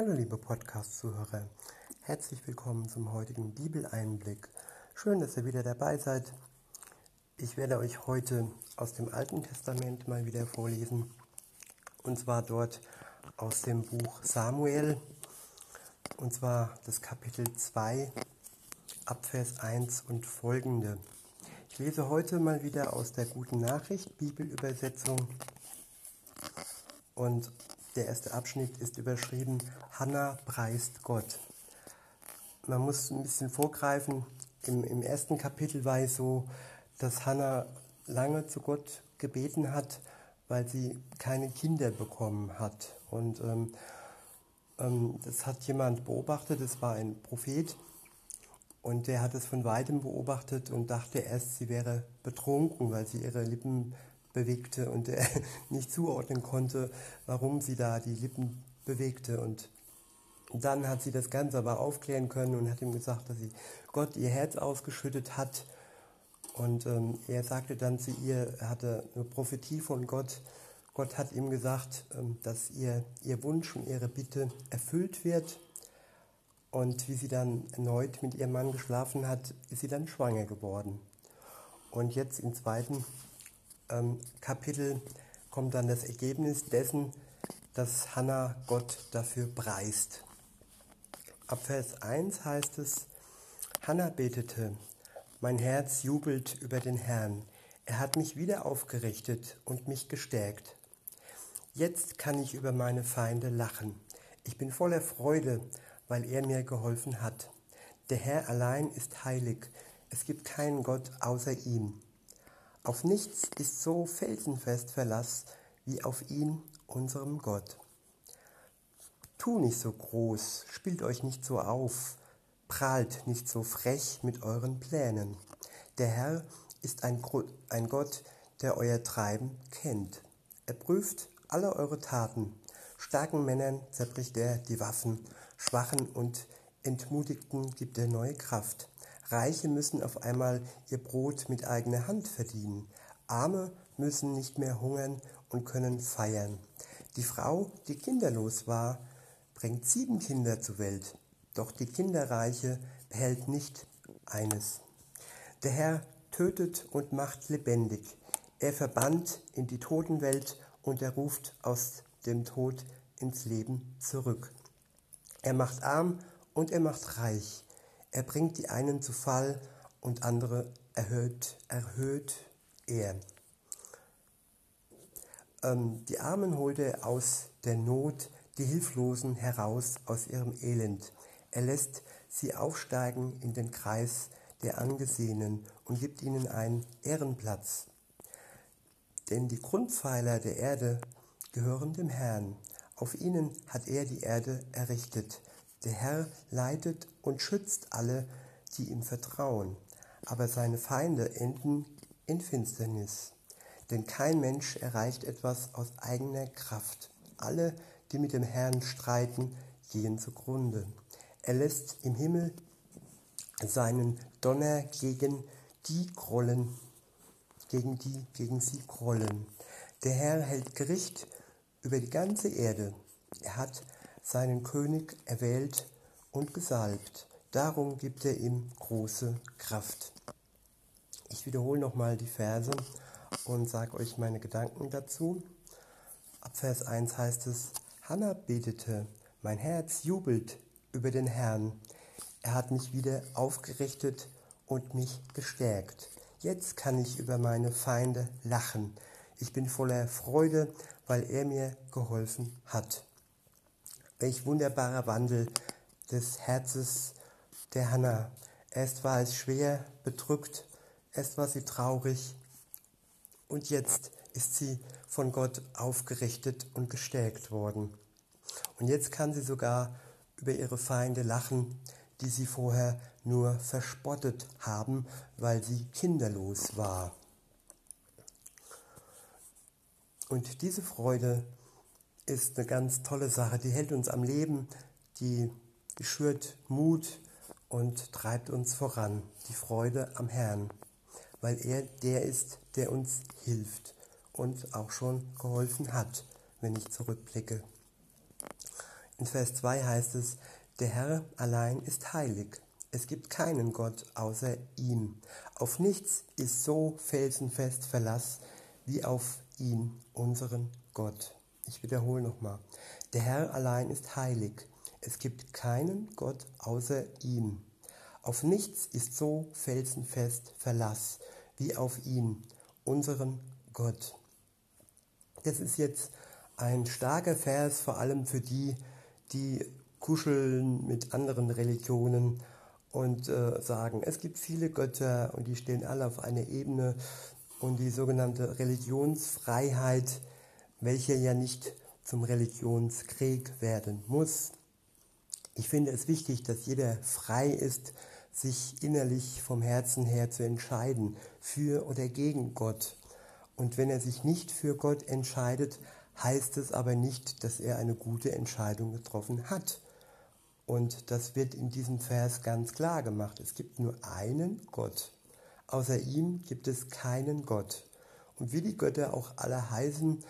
Hallo liebe Podcast-Zuhörer, herzlich willkommen zum heutigen Bibeleinblick. Schön, dass ihr wieder dabei seid. Ich werde euch heute aus dem Alten Testament mal wieder vorlesen und zwar dort aus dem Buch Samuel und zwar das Kapitel 2 Abvers 1 und folgende. Ich lese heute mal wieder aus der Guten Nachricht Bibelübersetzung und der erste Abschnitt ist überschrieben Hannah preist Gott. Man muss ein bisschen vorgreifen. Im, Im, ersten Kapitel war es so, dass Hannah lange zu Gott gebeten hat, weil sie keine Kinder bekommen hat. Und ähm, ähm, das hat jemand beobachtet, es war ein Prophet, und der hat es von weitem beobachtet und dachte erst, sie wäre betrunken, weil sie ihre Lippen bewegte und er nicht zuordnen konnte, warum sie da die Lippen bewegte. Und dann hat sie das Ganze aber aufklären können und hat ihm gesagt, dass sie Gott ihr Herz ausgeschüttet hat. Und ähm, er sagte dann zu ihr, er hatte eine Prophetie von Gott. Gott hat ihm gesagt, ähm, dass ihr, ihr Wunsch und ihre Bitte erfüllt wird. Und wie sie dann erneut mit ihrem Mann geschlafen hat, ist sie dann schwanger geworden. Und jetzt im zweiten Kapitel kommt dann das Ergebnis dessen, dass Hannah Gott dafür preist. Ab Vers 1 heißt es, Hannah betete, mein Herz jubelt über den Herrn, er hat mich wieder aufgerichtet und mich gestärkt. Jetzt kann ich über meine Feinde lachen. Ich bin voller Freude, weil er mir geholfen hat. Der Herr allein ist heilig, es gibt keinen Gott außer ihm. Auf nichts ist so felsenfest Verlass wie auf ihn, unserem Gott. Tu nicht so groß, spielt euch nicht so auf, prahlt nicht so frech mit euren Plänen. Der Herr ist ein, ein Gott, der euer Treiben kennt. Er prüft alle eure Taten. Starken Männern zerbricht er die Waffen, Schwachen und Entmutigten gibt er neue Kraft. Reiche müssen auf einmal ihr Brot mit eigener Hand verdienen. Arme müssen nicht mehr hungern und können feiern. Die Frau, die kinderlos war, bringt sieben Kinder zur Welt. Doch die Kinderreiche behält nicht eines. Der Herr tötet und macht lebendig. Er verbannt in die Totenwelt und er ruft aus dem Tod ins Leben zurück. Er macht arm und er macht reich. Er bringt die einen zu Fall und andere erhöht, erhöht er. Ähm, die Armen holt er aus der Not, die Hilflosen heraus aus ihrem Elend. Er lässt sie aufsteigen in den Kreis der Angesehenen und gibt ihnen einen Ehrenplatz. Denn die Grundpfeiler der Erde gehören dem Herrn. Auf ihnen hat er die Erde errichtet. Der Herr leitet und schützt alle, die ihm vertrauen, aber seine Feinde enden in Finsternis. Denn kein Mensch erreicht etwas aus eigener Kraft. Alle, die mit dem Herrn streiten, gehen zugrunde. Er lässt im Himmel seinen Donner gegen die grollen, gegen die gegen sie grollen. Der Herr hält Gericht über die ganze Erde. Er hat seinen König erwählt und gesalbt. Darum gibt er ihm große Kraft. Ich wiederhole nochmal die Verse und sage euch meine Gedanken dazu. Ab Vers 1 heißt es, Hannah betete, mein Herz jubelt über den Herrn. Er hat mich wieder aufgerichtet und mich gestärkt. Jetzt kann ich über meine Feinde lachen. Ich bin voller Freude, weil er mir geholfen hat. Welch wunderbarer Wandel des Herzens der Hannah. Erst war es schwer, bedrückt, erst war sie traurig und jetzt ist sie von Gott aufgerichtet und gestärkt worden. Und jetzt kann sie sogar über ihre Feinde lachen, die sie vorher nur verspottet haben, weil sie kinderlos war. Und diese Freude ist eine ganz tolle Sache. Die hält uns am Leben, die, schürt Mut und treibt uns voran. Die Freude am Herrn, weil er der ist, der uns hilft und auch schon geholfen hat, wenn ich zurückblicke. In Vers 2 heißt es, der Herr allein ist heilig. Es gibt keinen Gott außer ihm. Auf nichts ist so felsenfest Verlass wie auf ihn, unseren Gott. Ich wiederhole nochmal. Der Herr allein ist heilig. Es gibt keinen Gott außer ihm. Auf nichts ist so felsenfest Verlass wie auf ihn, unseren Gott. Das ist jetzt ein starker Vers, vor allem für die, die kuscheln mit anderen Religionen und äh, sagen, es gibt viele Götter und die stehen alle auf einer Ebene und die sogenannte Religionsfreiheit, welche ja nicht zum Religionskrieg werden muss. Ich finde es wichtig, dass jeder frei ist, sich innerlich vom Herzen her zu entscheiden, für oder gegen Gott. Und wenn er sich nicht für Gott entscheidet, heißt es aber nicht, dass er eine gute Entscheidung getroffen hat. Und das wird in diesem Vers ganz klar gemacht. Es gibt nur einen Gott. Außer ihm gibt es keinen Gott. Und wie die Götter auch alle heißen,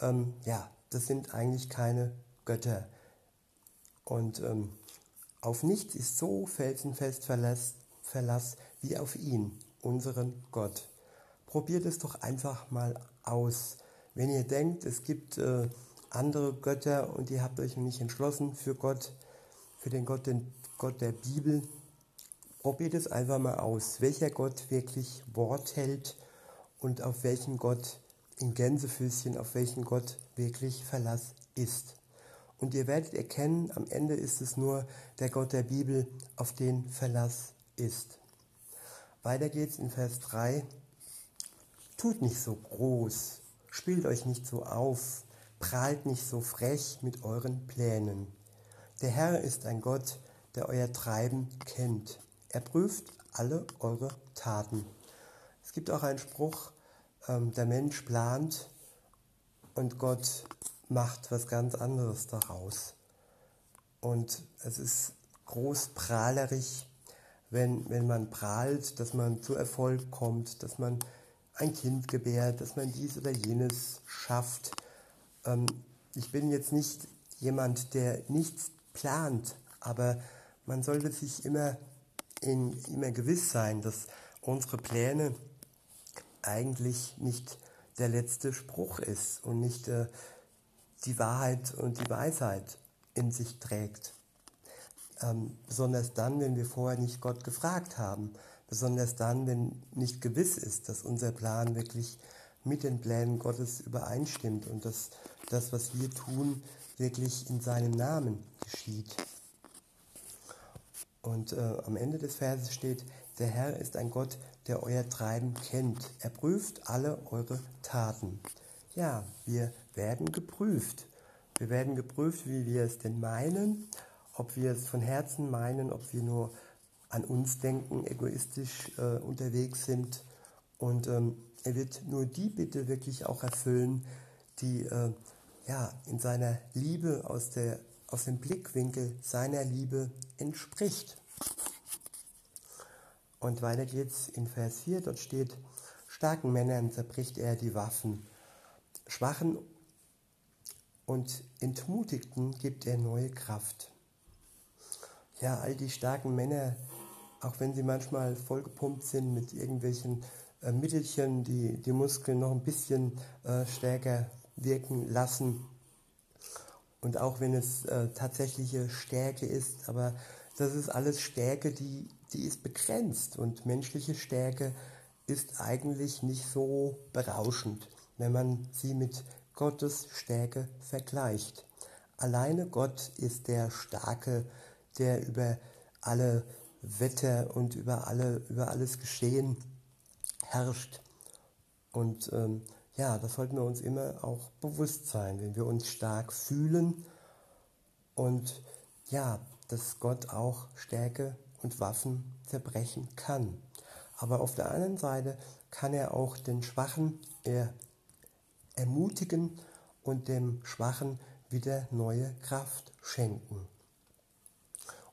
ähm, ja, das sind eigentlich keine Götter. Und ähm, auf nichts ist so felsenfest Verlass, Verlass wie auf ihn, unseren Gott. Probiert es doch einfach mal aus. Wenn ihr denkt, es gibt äh, andere Götter und ihr habt euch nicht entschlossen für Gott, für den Gott, den Gott der Bibel, probiert es einfach mal aus, welcher Gott wirklich Wort hält und auf welchen Gott in Gänsefüßchen, auf welchen Gott wirklich Verlass ist. Und ihr werdet erkennen, am Ende ist es nur der Gott der Bibel, auf den Verlass ist. Weiter geht's in Vers 3. Tut nicht so groß, spielt euch nicht so auf, prahlt nicht so frech mit euren Plänen. Der Herr ist ein Gott, der euer Treiben kennt. Er prüft alle eure Taten. Es gibt auch einen Spruch, der Mensch plant und Gott macht was ganz anderes daraus. Und es ist groß prahlerisch, wenn, wenn man prahlt, dass man zu Erfolg kommt, dass man ein Kind gebärt, dass man dies oder jenes schafft. Ähm, ich bin jetzt nicht jemand, der nichts plant, aber man sollte sich immer, in, immer gewiss sein, dass unsere Pläne eigentlich nicht der letzte Spruch ist und nicht äh, die Wahrheit und die Weisheit in sich trägt. Ähm, besonders dann, wenn wir vorher nicht Gott gefragt haben. Besonders dann, wenn nicht gewiss ist, dass unser Plan wirklich mit den Plänen Gottes übereinstimmt und dass das, was wir tun, wirklich in seinem Namen geschieht. Und äh, am Ende des Verses steht, der Herr ist ein Gott, der euer Treiben kennt. Er prüft alle eure Taten. Ja, wir werden geprüft. Wir werden geprüft, wie wir es denn meinen, ob wir es von Herzen meinen, ob wir nur an uns denken, egoistisch äh, unterwegs sind. Und ähm, er wird nur die Bitte wirklich auch erfüllen, die äh, ja, in seiner Liebe aus, der, aus dem Blickwinkel seiner Liebe entspricht. Und weiter geht's in Vers 4, dort steht, starken Männern zerbricht er die Waffen, schwachen und Entmutigten gibt er neue Kraft. Ja, all die starken Männer, auch wenn sie manchmal vollgepumpt sind mit irgendwelchen äh, Mittelchen, die die Muskeln noch ein bisschen äh, stärker wirken lassen. Und auch wenn es äh, tatsächliche Stärke ist, aber das ist alles Stärke, die, die ist begrenzt. Und menschliche Stärke ist eigentlich nicht so berauschend, wenn man sie mit Gottes Stärke vergleicht. Alleine Gott ist der Starke, der über alle Wetter und über, alle, über alles Geschehen herrscht. Und ähm, ja, das sollten wir uns immer auch bewusst sein, wenn wir uns stark fühlen und ja, dass Gott auch Stärke und Waffen zerbrechen kann. Aber auf der anderen Seite kann er auch den Schwachen er ermutigen und dem Schwachen wieder neue Kraft schenken.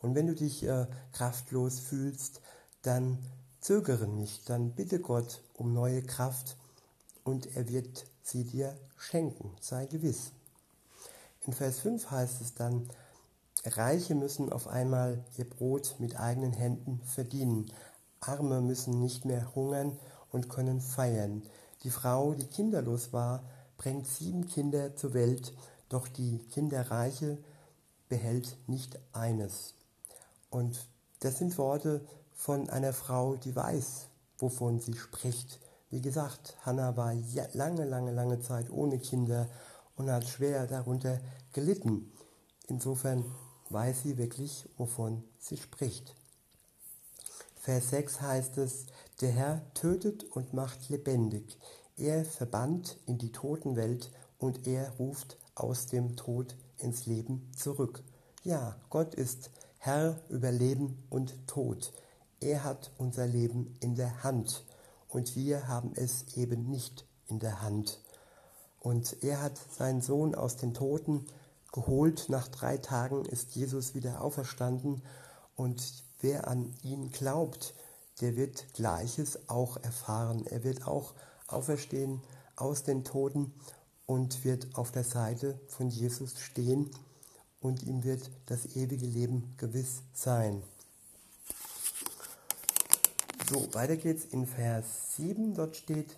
Und wenn du dich äh, kraftlos fühlst, dann zögere nicht, dann bitte Gott um neue Kraft und er wird sie dir schenken, sei gewiss. In Vers 5 heißt es dann, Reiche müssen auf einmal ihr Brot mit eigenen Händen verdienen. Arme müssen nicht mehr hungern und können feiern. Die Frau, die kinderlos war, bringt sieben Kinder zur Welt, doch die Kinderreiche behält nicht eines. Und das sind Worte von einer Frau, die weiß, wovon sie spricht. Wie gesagt, Hannah war lange, lange, lange Zeit ohne Kinder und hat schwer darunter gelitten. Insofern weiß sie wirklich, wovon sie spricht. Vers 6 heißt es, der Herr tötet und macht lebendig. Er verbannt in die Totenwelt und er ruft aus dem Tod ins Leben zurück. Ja, Gott ist Herr über Leben und Tod. Er hat unser Leben in der Hand und wir haben es eben nicht in der Hand. Und er hat seinen Sohn aus den Toten geholt. Nach drei Tagen ist Jesus wieder auferstanden und wer an ihn glaubt, der wird Gleiches auch erfahren. Er wird auch auferstehen aus den Toten und wird auf der Seite von Jesus stehen und ihm wird das ewige Leben gewiss sein. So, weiter geht's in Vers 7. Dort steht,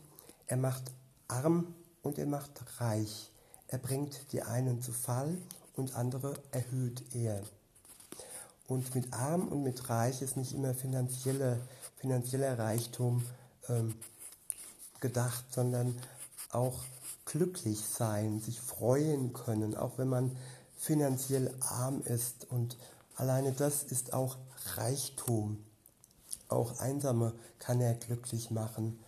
er macht arm und er macht reich. Er bringt die einen zu Fall und andere erhöht er. Und mit arm und mit reich ist nicht immer finanzieller, finanzieller Reichtum ähm, gedacht, sondern auch glücklich sein, sich freuen können, auch wenn man finanziell arm ist. Und alleine das ist auch Reichtum. Auch Einsame kann er glücklich machen.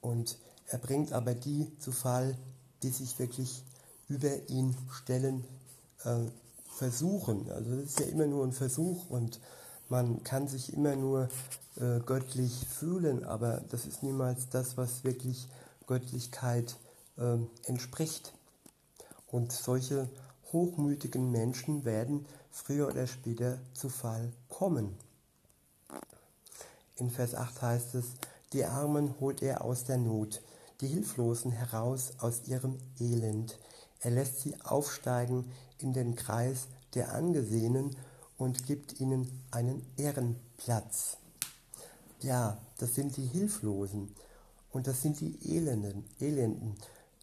Und er bringt aber die zu Fall, die sich wirklich über ihn stellen, äh, versuchen. Also das ist ja immer nur ein Versuch und man kann sich immer nur äh, göttlich fühlen, aber das ist niemals das, was wirklich Göttlichkeit äh, entspricht. Und solche hochmütigen Menschen werden früher oder später zu Fall kommen. In Vers 8 heißt es, die Armen holt er aus der Not, die Hilflosen heraus aus ihrem Elend. Er lässt sie aufsteigen in den Kreis der Angesehenen und gibt ihnen einen Ehrenplatz. Ja, das sind die Hilflosen und das sind die Elenden, Elenden,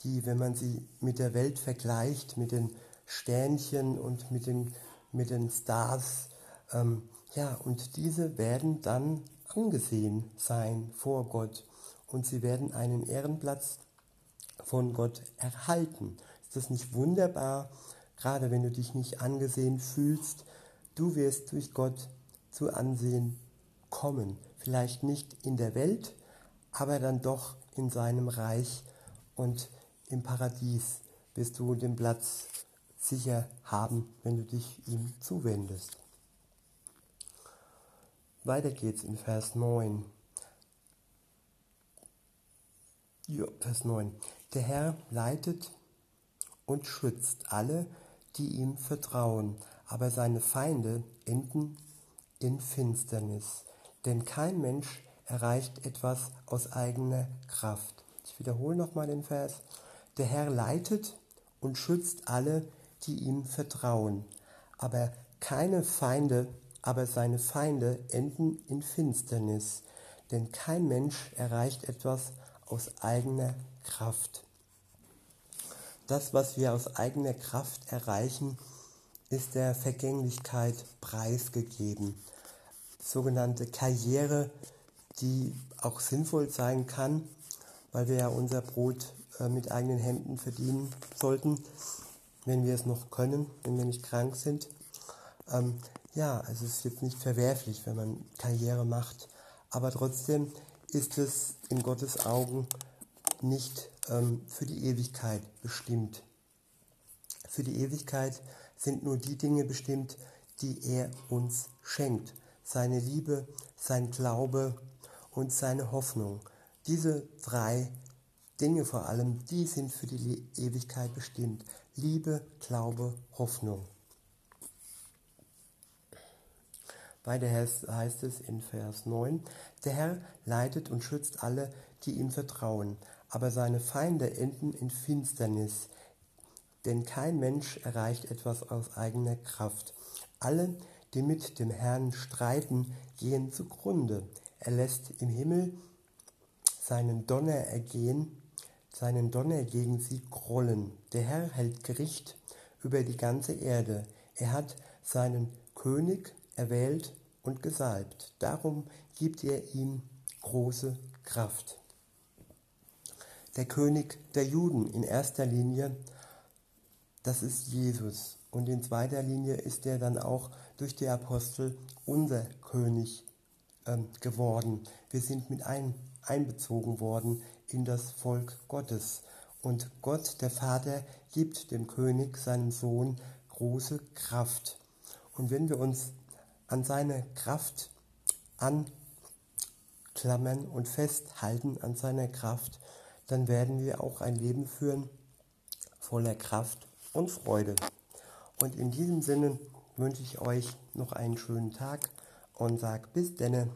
die, wenn man sie mit der Welt vergleicht, mit den Sternchen und mit den, mit den Stars, ähm, ja, und diese werden dann angesehen sein vor Gott und sie werden einen Ehrenplatz von Gott erhalten. Ist das nicht wunderbar? Gerade wenn du dich nicht angesehen fühlst, du wirst durch Gott zu Ansehen kommen. Vielleicht nicht in der Welt, aber dann doch in seinem Reich und im Paradies wirst du den Platz sicher haben, wenn du dich ihm zuwendest. Weiter geht's in Vers 9. Ja, Vers 9. Der Herr leitet und schützt alle, die ihm vertrauen, aber seine Feinde enden in Finsternis. Denn kein Mensch erreicht etwas aus eigener Kraft. Ich wiederhole nochmal den Vers. Der Herr leitet und schützt alle, die ihm vertrauen, aber keine Feinde aber seine Feinde enden in Finsternis, denn kein Mensch erreicht etwas aus eigener Kraft. Das, was wir aus eigener Kraft erreichen, ist der Vergänglichkeit preisgegeben. Sogenannte Karriere, die auch sinnvoll sein kann, weil wir ja unser Brot äh, mit eigenen Händen verdienen sollten, wenn wir es noch können, wenn wir nicht krank sind. Ja, also es ist jetzt nicht verwerflich, wenn man Karriere macht, aber trotzdem ist es in Gottes Augen nicht ähm, für die Ewigkeit bestimmt. Für die Ewigkeit sind nur die Dinge bestimmt, die er uns schenkt. Seine Liebe, sein Glaube und seine Hoffnung. Diese drei Dinge vor allem, die sind für die Ewigkeit bestimmt. Liebe, Glaube, Hoffnung. Weiter heißt es in Vers 9, der Herr leitet und schützt alle, die ihm vertrauen, aber seine Feinde enden in Finsternis. denn kein Mensch erreicht etwas aus eigener Kraft. Alle, die mit dem Herrn streiten, gehen zugrunde. Er lässt im Himmel seinen Donner ergehen, seinen Donner gegen sie grollen. Der Herr hält Gericht über die ganze Erde. Er hat seinen König erwählt und gesalbt. Darum gibt er ihm große Kraft. Der König der Juden in erster Linie, das ist Jesus. Und in zweiter Linie ist er dann auch durch die Apostel unser König ähm, geworden. Wir sind mit ein, einbezogen worden in das Volk Gottes. Und Gott, der Vater, gibt dem König, seinem Sohn, große Kraft. Und wenn wir uns an seine Kraft anklammern und festhalten an seiner Kraft, dann werden wir auch ein Leben führen voller Kraft und Freude. Und in diesem Sinne wünsche ich euch noch einen schönen Tag und sage bis denne.